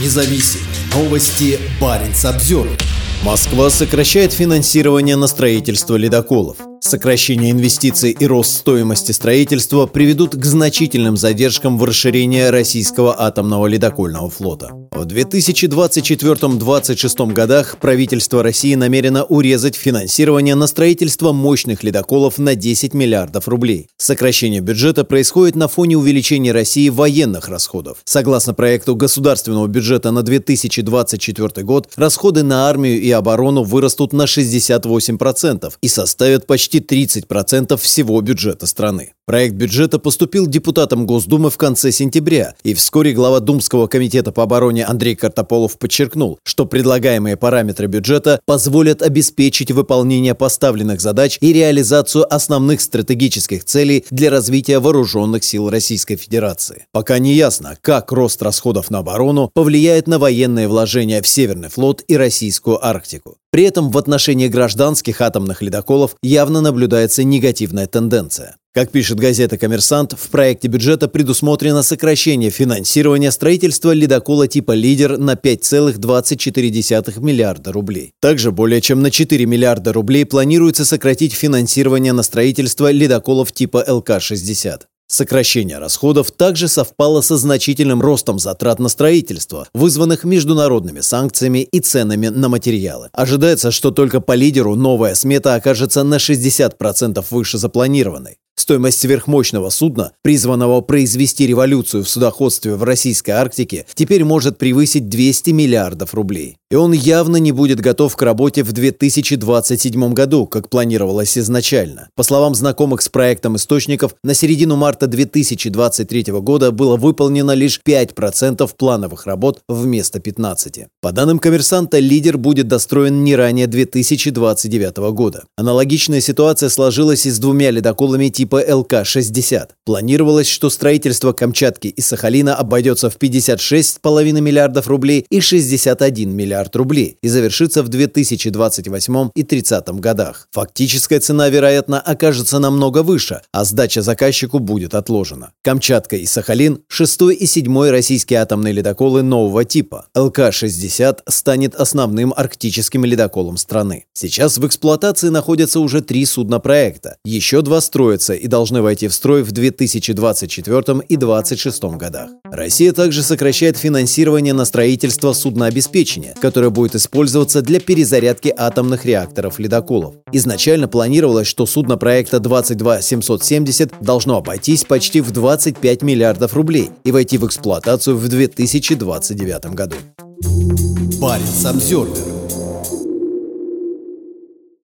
независим. Новости Баренц обзор. Москва сокращает финансирование на строительство ледоколов. Сокращение инвестиций и рост стоимости строительства приведут к значительным задержкам в расширении российского атомного ледокольного флота. В 2024-2026 годах правительство России намерено урезать финансирование на строительство мощных ледоколов на 10 миллиардов рублей. Сокращение бюджета происходит на фоне увеличения России военных расходов. Согласно проекту государственного бюджета на 2024 год, расходы на армию и оборону вырастут на 68% и составят почти почти 30% всего бюджета страны. Проект бюджета поступил депутатам Госдумы в конце сентября, и вскоре глава Думского комитета по обороне Андрей Картополов подчеркнул, что предлагаемые параметры бюджета позволят обеспечить выполнение поставленных задач и реализацию основных стратегических целей для развития вооруженных сил Российской Федерации. Пока не ясно, как рост расходов на оборону повлияет на военные вложения в Северный флот и Российскую Арктику. При этом в отношении гражданских атомных ледоколов явно наблюдается негативная тенденция. Как пишет газета «Коммерсант», в проекте бюджета предусмотрено сокращение финансирования строительства ледокола типа «Лидер» на 5,24 миллиарда рублей. Также более чем на 4 миллиарда рублей планируется сократить финансирование на строительство ледоколов типа ЛК-60. Сокращение расходов также совпало со значительным ростом затрат на строительство, вызванных международными санкциями и ценами на материалы. Ожидается, что только по лидеру новая смета окажется на 60% выше запланированной. Стоимость сверхмощного судна, призванного произвести революцию в судоходстве в российской Арктике, теперь может превысить 200 миллиардов рублей. И он явно не будет готов к работе в 2027 году, как планировалось изначально. По словам знакомых с проектом источников, на середину марта 2023 года было выполнено лишь 5% плановых работ вместо 15%. По данным коммерсанта, лидер будет достроен не ранее 2029 года. Аналогичная ситуация сложилась и с двумя ледоколами типа типа ЛК-60. Планировалось, что строительство Камчатки и Сахалина обойдется в 56,5 миллиардов рублей и 61 миллиард рублей и завершится в 2028 и 30 годах. Фактическая цена, вероятно, окажется намного выше, а сдача заказчику будет отложена. Камчатка и Сахалин – шестой и седьмой российские атомные ледоколы нового типа. ЛК-60 станет основным арктическим ледоколом страны. Сейчас в эксплуатации находятся уже три судна проекта. Еще два строятся и должны войти в строй в 2024 и 2026 годах. Россия также сокращает финансирование на строительство суднообеспечения, которое будет использоваться для перезарядки атомных реакторов ледоколов. Изначально планировалось, что судно проекта 22770 должно обойтись почти в 25 миллиардов рублей и войти в эксплуатацию в 2029 году. Парень Самсервер